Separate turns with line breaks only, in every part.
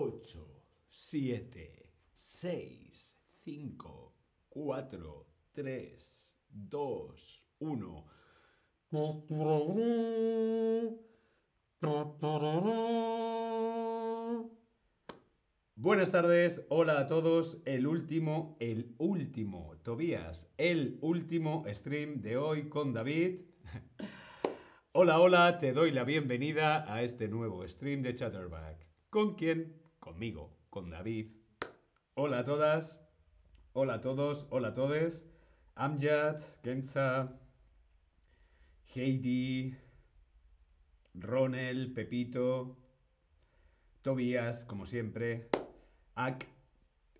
8, 7, 6, 5, 4, 3, 2, 1. Buenas tardes, hola a todos. El último, el último, Tobías, el último stream de hoy con David. hola, hola, te doy la bienvenida a este nuevo stream de Chatterback. ¿Con quién? Conmigo, con David. Hola a todas, hola a todos, hola a todos. Amjad, Kenza, Heidi, Ronel, Pepito, Tobías, como siempre, Ak,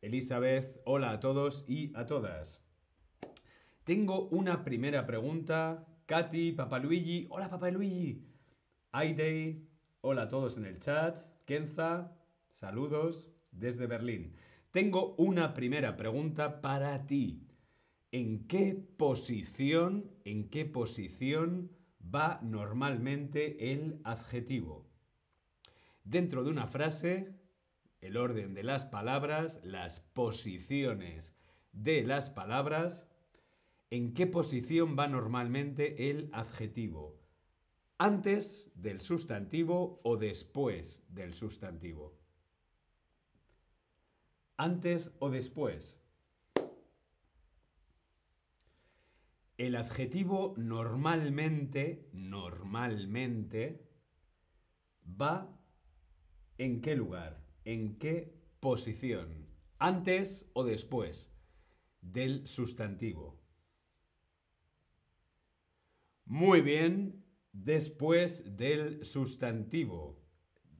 Elizabeth, hola a todos y a todas. Tengo una primera pregunta. Katy, Papaluigi, hola Papaluigi. Aidey, hola a todos en el chat. Kenza, saludos desde Berlín. Tengo una primera pregunta para ti. ¿En qué posición, en qué posición va normalmente el adjetivo? Dentro de una frase, el orden de las palabras, las posiciones de las palabras, ¿en qué posición va normalmente el adjetivo? ¿Antes del sustantivo o después del sustantivo? ¿Antes o después? El adjetivo normalmente, normalmente, va en qué lugar, en qué posición, antes o después del sustantivo. Muy bien, después del sustantivo.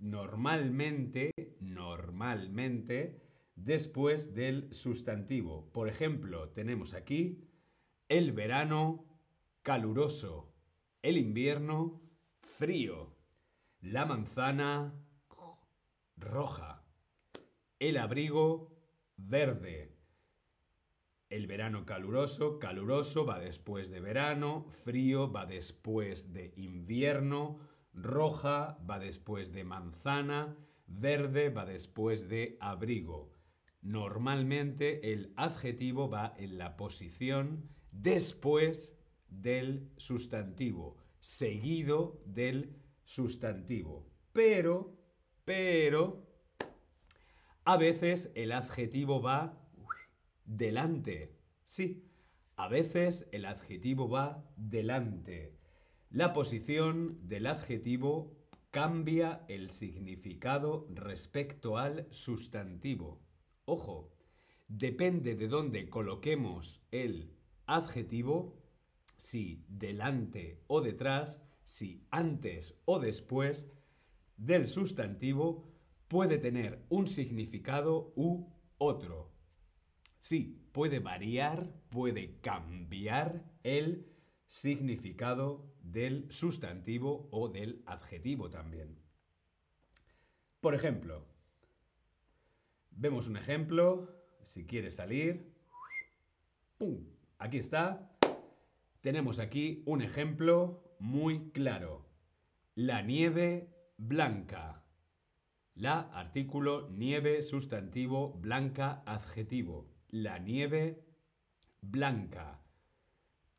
Normalmente, normalmente, después del sustantivo. Por ejemplo, tenemos aquí el verano caluroso, el invierno frío, la manzana roja, el abrigo verde. El verano caluroso, caluroso va después de verano, frío va después de invierno, roja va después de manzana, verde va después de abrigo. Normalmente el adjetivo va en la posición después del sustantivo, seguido del sustantivo. Pero, pero, a veces el adjetivo va delante. Sí, a veces el adjetivo va delante. La posición del adjetivo cambia el significado respecto al sustantivo. Ojo, depende de dónde coloquemos el adjetivo, si delante o detrás, si antes o después del sustantivo, puede tener un significado u otro. Sí, puede variar, puede cambiar el significado del sustantivo o del adjetivo también. Por ejemplo, vemos un ejemplo, si quieres salir, ¡pum! Aquí está. Tenemos aquí un ejemplo muy claro. La nieve blanca. La artículo nieve sustantivo blanca adjetivo. La nieve blanca.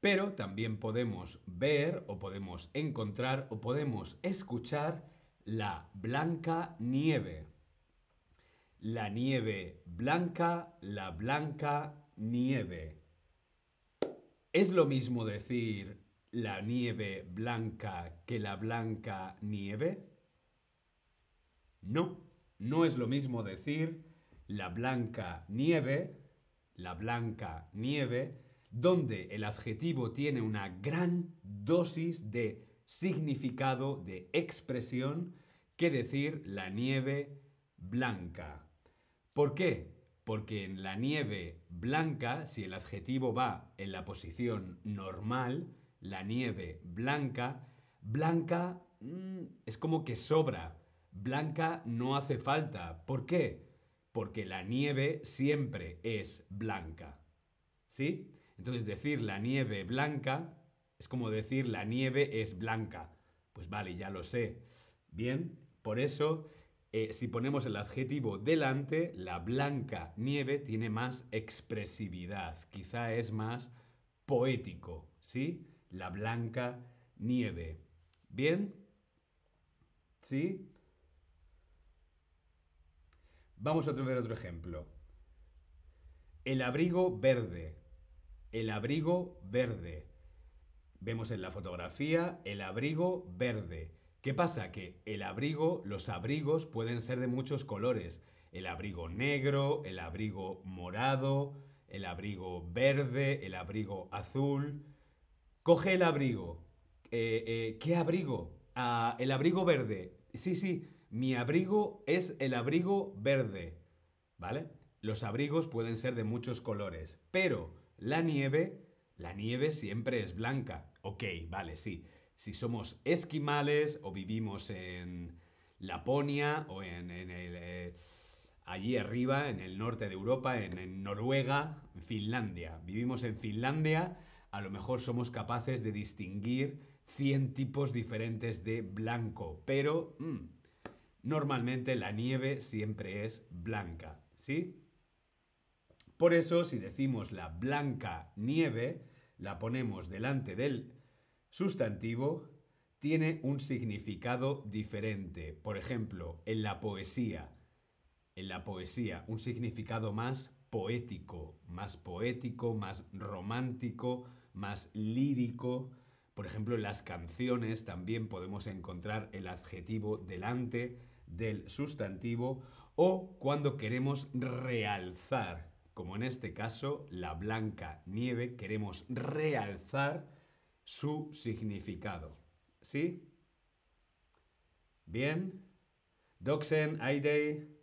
Pero también podemos ver o podemos encontrar o podemos escuchar la blanca nieve. La nieve blanca, la blanca nieve. ¿Es lo mismo decir la nieve blanca que la blanca nieve? No, no es lo mismo decir la blanca nieve, la blanca nieve, donde el adjetivo tiene una gran dosis de significado, de expresión, que decir la nieve blanca. ¿Por qué? porque en la nieve blanca, si el adjetivo va en la posición normal, la nieve blanca, blanca mm, es como que sobra, blanca no hace falta. ¿Por qué? Porque la nieve siempre es blanca. ¿Sí? Entonces decir la nieve blanca es como decir la nieve es blanca. Pues vale, ya lo sé. Bien, por eso eh, si ponemos el adjetivo delante, la blanca nieve tiene más expresividad, quizá es más poético, ¿sí? La blanca nieve. ¿Bien? ¿Sí? Vamos a ver otro ejemplo. El abrigo verde. El abrigo verde. Vemos en la fotografía el abrigo verde. ¿Qué pasa? Que el abrigo, los abrigos pueden ser de muchos colores. El abrigo negro, el abrigo morado, el abrigo verde, el abrigo azul. Coge el abrigo. Eh, eh, ¿Qué abrigo? Ah, el abrigo verde. Sí, sí, mi abrigo es el abrigo verde. ¿Vale? Los abrigos pueden ser de muchos colores, pero la nieve, la nieve siempre es blanca. Ok, vale, sí. Si somos esquimales o vivimos en Laponia o en, eh, allí arriba, en el norte de Europa, en, en Noruega, en Finlandia. Vivimos en Finlandia, a lo mejor somos capaces de distinguir 100 tipos diferentes de blanco, pero mm, normalmente la nieve siempre es blanca, ¿sí? Por eso, si decimos la blanca nieve, la ponemos delante del sustantivo, tiene un significado diferente. Por ejemplo, en la poesía, en la poesía, un significado más poético, más poético, más romántico, más lírico. Por ejemplo, en las canciones también podemos encontrar el adjetivo delante del sustantivo o cuando queremos realzar como en este caso, la blanca nieve, queremos realzar su significado. ¿Sí? Bien. Doxen, Aidey.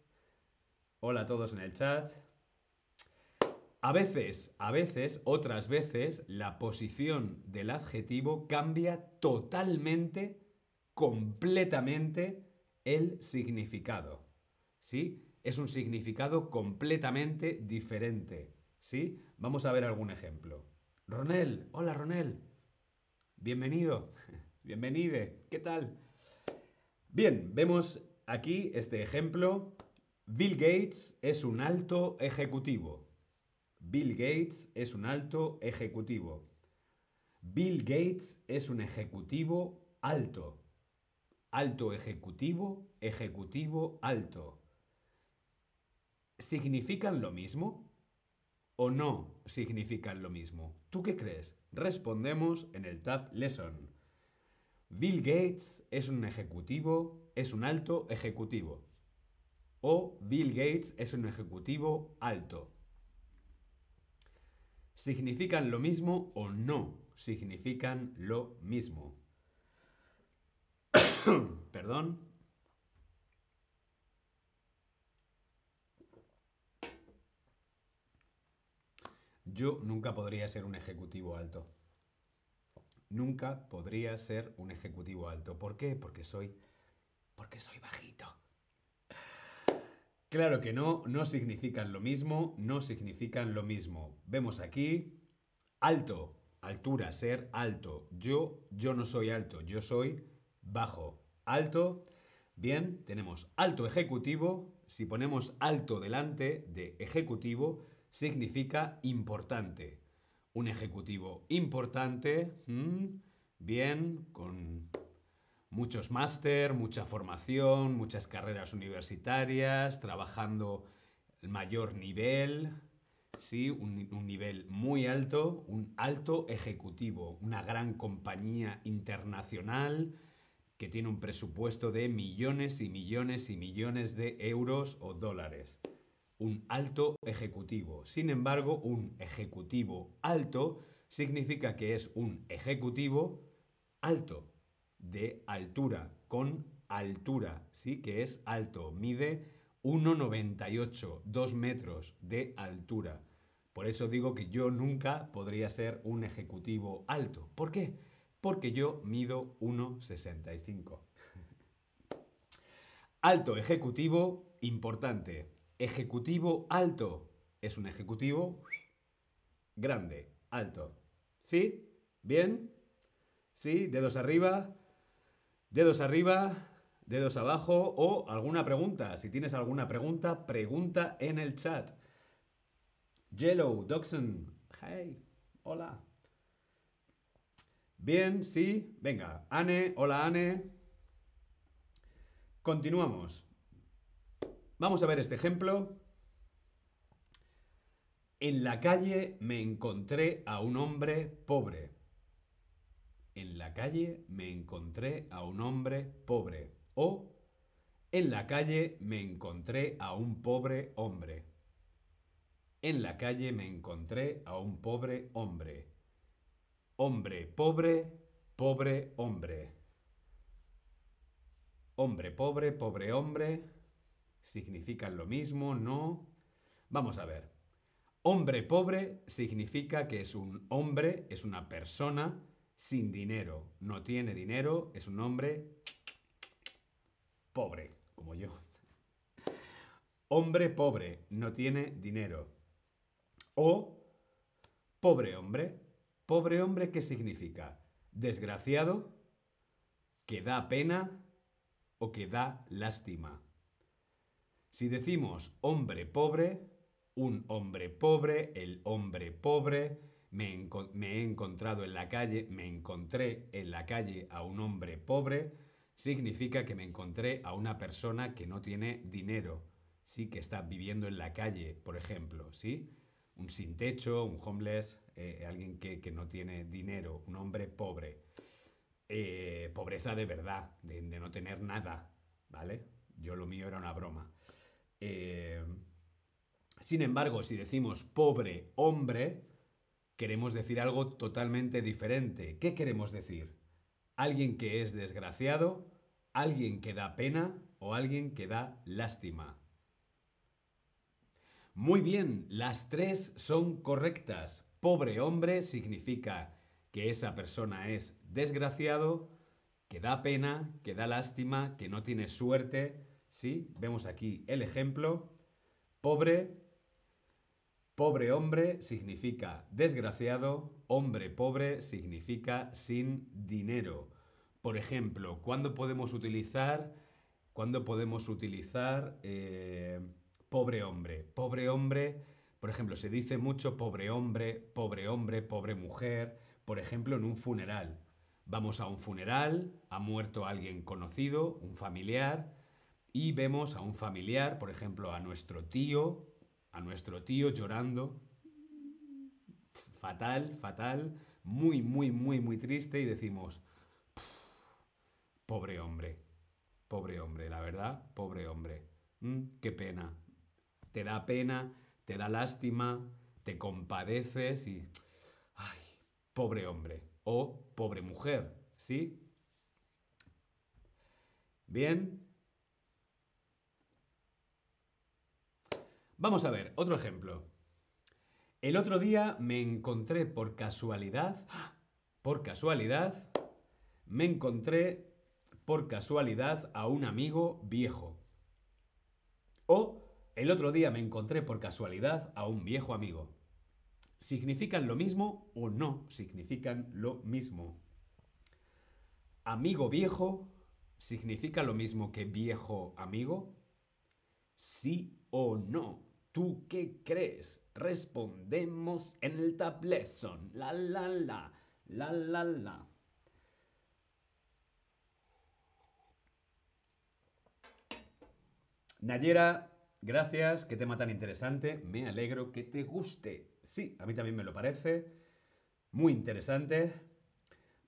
Hola a todos en el chat. A veces, a veces, otras veces, la posición del adjetivo cambia totalmente, completamente el significado. ¿Sí? es un significado completamente diferente. ¿Sí? Vamos a ver algún ejemplo. Ronel, hola Ronel. Bienvenido. Bienvenide. ¿Qué tal? Bien, vemos aquí este ejemplo. Bill Gates es un alto ejecutivo. Bill Gates es un alto ejecutivo. Bill Gates es un ejecutivo alto. Alto ejecutivo, ejecutivo alto. ¿significan lo mismo? ¿O no significan lo mismo? ¿Tú qué crees? Respondemos en el Tab Lesson. Bill Gates es un ejecutivo, es un alto ejecutivo. O Bill Gates es un ejecutivo alto. ¿Significan lo mismo o no significan lo mismo? Perdón. Yo nunca podría ser un ejecutivo alto. Nunca podría ser un ejecutivo alto. ¿Por qué? Porque soy. Porque soy bajito. Claro que no, no significan lo mismo, no significan lo mismo. Vemos aquí alto, altura, ser alto. Yo, yo no soy alto, yo soy bajo. Alto, bien, tenemos alto ejecutivo. Si ponemos alto delante de ejecutivo, significa importante. Un ejecutivo importante, bien, con muchos máster, mucha formación, muchas carreras universitarias, trabajando el mayor nivel, sí, un, nivel muy alto, un alto ejecutivo, una gran compañía internacional que tiene un presupuesto de millones y millones y millones de euros o dólares un alto ejecutivo. Sin embargo, un ejecutivo alto significa que es un ejecutivo alto, de altura, con altura, ¿sí? Que es alto, mide 1,98, 2 metros de altura. Por eso digo que yo nunca podría ser un ejecutivo alto. ¿Por qué? Porque yo mido 1,65. alto ejecutivo, importante, Ejecutivo alto es un ejecutivo grande, alto. ¿Sí? ¿Bien? ¿Sí? Dedos arriba. Dedos arriba. dedos abajo o alguna pregunta. Si tienes alguna pregunta, pregunta en el chat. Yellow, Doxon, hey, hola. Bien, sí, venga. Anne, hola Anne. Continuamos. Vamos a ver este ejemplo. En la calle me encontré a un hombre pobre. En la calle me encontré a un hombre pobre. O en la calle me encontré a un pobre hombre. En la calle me encontré a un pobre hombre. Hombre pobre, pobre hombre. Hombre pobre, pobre hombre. ¿Significan lo mismo? ¿No? Vamos a ver. Hombre pobre significa que es un hombre, es una persona sin dinero. No tiene dinero, es un hombre pobre, como yo. Hombre pobre, no tiene dinero. O pobre hombre. Pobre hombre, ¿qué significa? Desgraciado, que da pena o que da lástima. Si decimos hombre pobre, un hombre pobre, el hombre pobre, me, he encontrado en la calle, me encontré en la calle a un hombre pobre, significa que me encontré a una persona que no tiene dinero, sí, que está viviendo en la calle, por ejemplo, ¿sí? Un sin techo, un homeless, eh, alguien que, no tiene dinero, un hombre pobre. Eh, pobreza de verdad, de, no tener nada, ¿vale? Yo lo mío era una broma. Eh, sin embargo, si decimos pobre hombre, queremos decir algo totalmente diferente. ¿Qué queremos decir? ¿Alguien que es desgraciado? ¿Alguien que da pena? ¿O alguien que da lástima? Muy bien, las tres son correctas. Pobre hombre significa que esa persona es desgraciado, que da pena, que da lástima, que no tiene suerte. ¿Sí? Vemos aquí el ejemplo. Pobre Pobre hombre significa desgraciado, hombre pobre significa sin dinero. Por ejemplo, ¿cuándo podemos utilizar, ¿cuándo podemos utilizar eh, pobre hombre? Pobre hombre, por ejemplo, se dice mucho pobre hombre, pobre hombre, pobre mujer, por ejemplo, en un funeral. Vamos a un funeral, ha muerto alguien conocido, un familiar, y vemos a un familiar, por ejemplo, a nuestro tío, a nuestro tío llorando, fatal, fatal, muy, muy, muy, muy triste y decimos, pobre hombre, pobre hombre, la verdad, pobre hombre, mm, qué pena, te da pena, te da lástima, te compadeces y, ay, pobre hombre o pobre mujer, ¿sí? Bien, Vamos a ver, otro ejemplo. El otro día me encontré por casualidad, por casualidad, me encontré por casualidad a un amigo viejo. O el otro día me encontré por casualidad a un viejo amigo. ¿Significan lo mismo o no significan lo mismo? Amigo viejo significa lo mismo que viejo amigo? ¿Sí o no? ¿Tú qué crees? Respondemos en el Tab Lesson. La la la, la la la. Nayera, gracias, qué tema tan interesante. Me alegro que te guste. Sí, a mí también me lo parece. Muy interesante.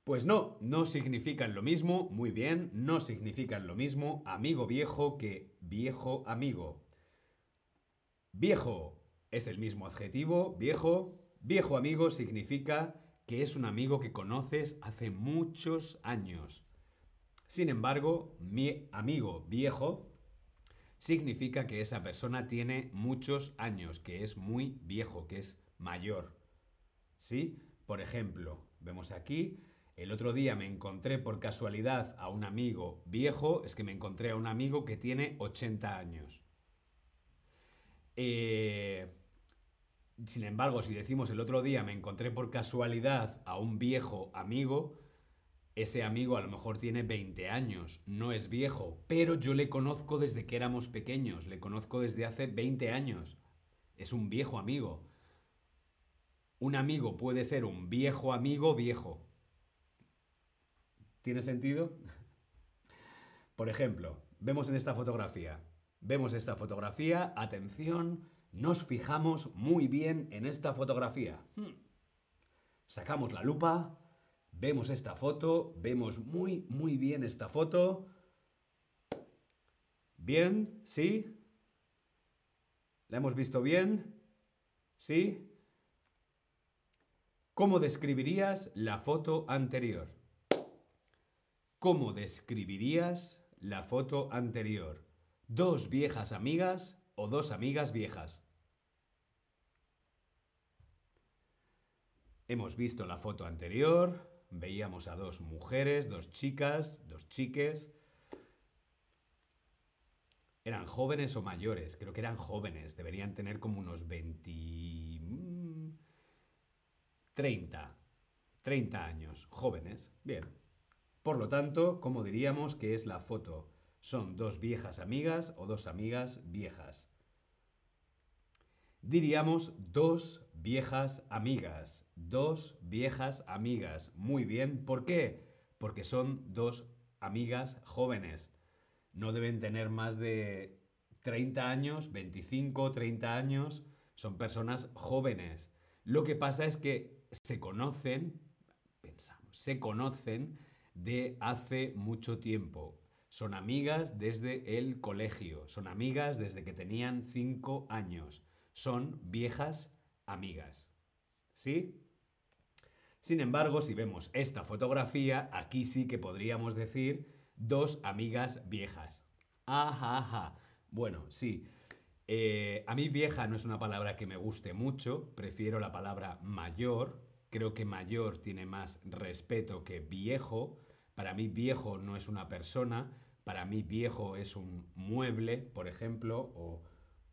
Pues no, no significan lo mismo, muy bien, no significan lo mismo amigo viejo que viejo amigo. Viejo es el mismo adjetivo, viejo. Viejo amigo significa que es un amigo que conoces hace muchos años. Sin embargo, mi amigo viejo significa que esa persona tiene muchos años, que es muy viejo, que es mayor. ¿Sí? Por ejemplo, vemos aquí, el otro día me encontré por casualidad a un amigo viejo, es que me encontré a un amigo que tiene 80 años. Eh, sin embargo, si decimos el otro día me encontré por casualidad a un viejo amigo, Ese amigo a lo mejor tiene 20 años, no es viejo, pero yo le conozco desde que éramos pequeños, le conozco desde hace 20 años. Es un viejo amigo. Un amigo puede ser un viejo amigo viejo. ¿Tiene sentido? Por ejemplo, vemos en esta fotografía. Vemos esta fotografía, atención, nos fijamos muy bien en esta fotografía. Hmm. Sacamos la lupa, Vemos esta foto, vemos muy, muy bien esta foto. Bien, ¿sí? ¿La hemos visto bien? ¿Sí? ¿Cómo describirías la foto anterior? ¿Cómo describirías la foto anterior? ¿Dos viejas amigas o dos amigas viejas? Hemos visto la foto anterior, veíamos a dos mujeres, dos chicas, dos chiques. ¿Eran jóvenes o mayores? Creo que eran jóvenes. Deberían tener como unos 20... 30. 30 años. Jóvenes. Bien. Por lo tanto, ¿cómo diríamos que es la foto? ¿Son dos viejas amigas o dos amigas viejas? Diríamos dos viejas amigas. Dos viejas amigas. Muy bien. ¿Por qué? Porque son dos amigas jóvenes. No deben tener más de 30 años, 25, 30 años. Son personas jóvenes. Lo que pasa es que se conocen, pensamos, se conocen de hace mucho tiempo. Son amigas desde el colegio, son amigas desde que tenían 5 años son viejas amigas. ¿Sí? Sin embargo, si vemos esta fotografía, aquí sí que podríamos decir dos amigas viejas. Ajá, ajá. Bueno, sí. Eh, a mí vieja no es una palabra que me guste mucho, prefiero la palabra mayor. Creo que mayor tiene más respeto que viejo. Para mí viejo no es una persona, para mí viejo es un mueble, por ejemplo, o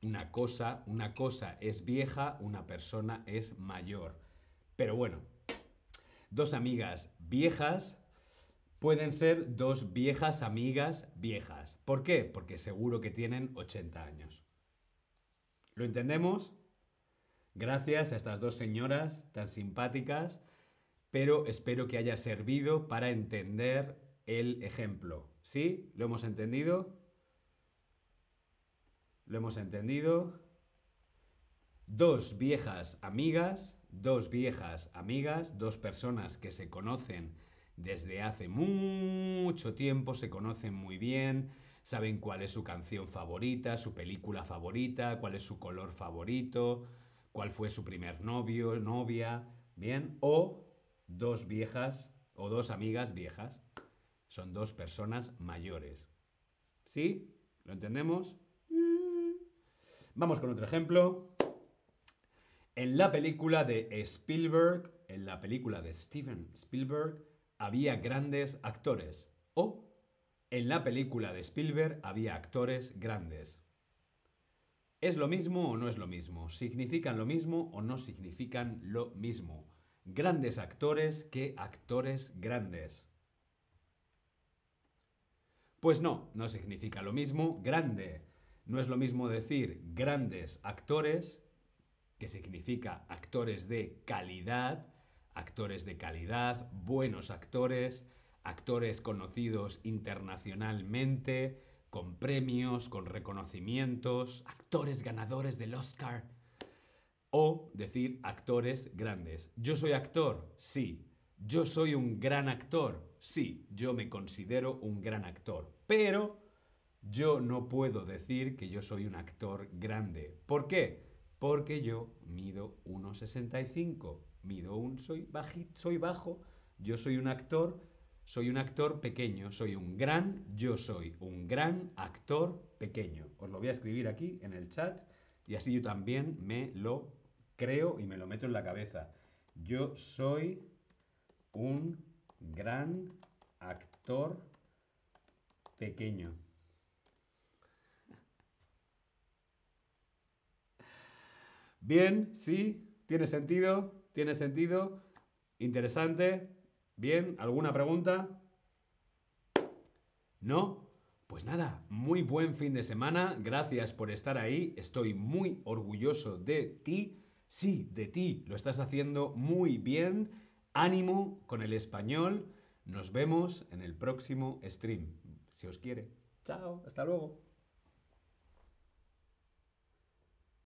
una cosa, una cosa es vieja, una persona es mayor. Pero bueno, dos amigas viejas pueden ser dos viejas amigas viejas. ¿Por qué? Porque seguro que tienen 80 años. ¿Lo entendemos? Gracias a estas dos señoras tan simpáticas, pero espero que haya servido para entender el ejemplo. ¿Sí? ¿Lo hemos entendido? ¿Lo hemos entendido? Dos viejas amigas, dos viejas amigas, dos personas que se conocen desde hace mucho tiempo, se conocen muy bien, saben cuál es su canción favorita, su película favorita, cuál es su color favorito, cuál fue su primer novio, novia, ¿bien? O dos viejas o dos amigas viejas. Son dos personas mayores. ¿Sí? ¿Lo entendemos? Vamos con otro ejemplo. En la película de Spielberg, en la película de Steven Spielberg, había grandes actores. O en la película de Spielberg había actores grandes. ¿Es lo mismo o no es lo mismo? ¿Significan lo mismo o no significan lo mismo? Grandes actores que actores grandes. Pues no, no significa lo mismo. Grande no es lo mismo decir grandes actores, que significa actores de calidad, actores de calidad, buenos actores, actores conocidos internacionalmente, con premios, con reconocimientos, actores ganadores del Oscar. O decir actores grandes. Yo soy actor, sí. Yo soy un gran actor, sí. Yo me considero un gran actor. Pero yo no puedo decir que yo soy un actor grande. ¿Por qué? Porque yo mido 1,65. Mido un, soy, soy bajo, yo soy un actor, soy un actor pequeño, soy un gran, yo soy un gran actor pequeño. Os lo voy a escribir aquí en el chat y así yo también me lo creo y me lo meto en la cabeza. Yo soy un gran actor pequeño. Bien, sí, tiene sentido, tiene sentido, interesante. ¿Bien? ¿Alguna pregunta? ¿No? Pues nada, muy buen fin de semana, gracias por estar ahí, estoy muy orgulloso de ti, sí, de ti, lo estás haciendo muy bien, ánimo con el español, nos vemos en el próximo stream, si os quiere. Chao, hasta luego.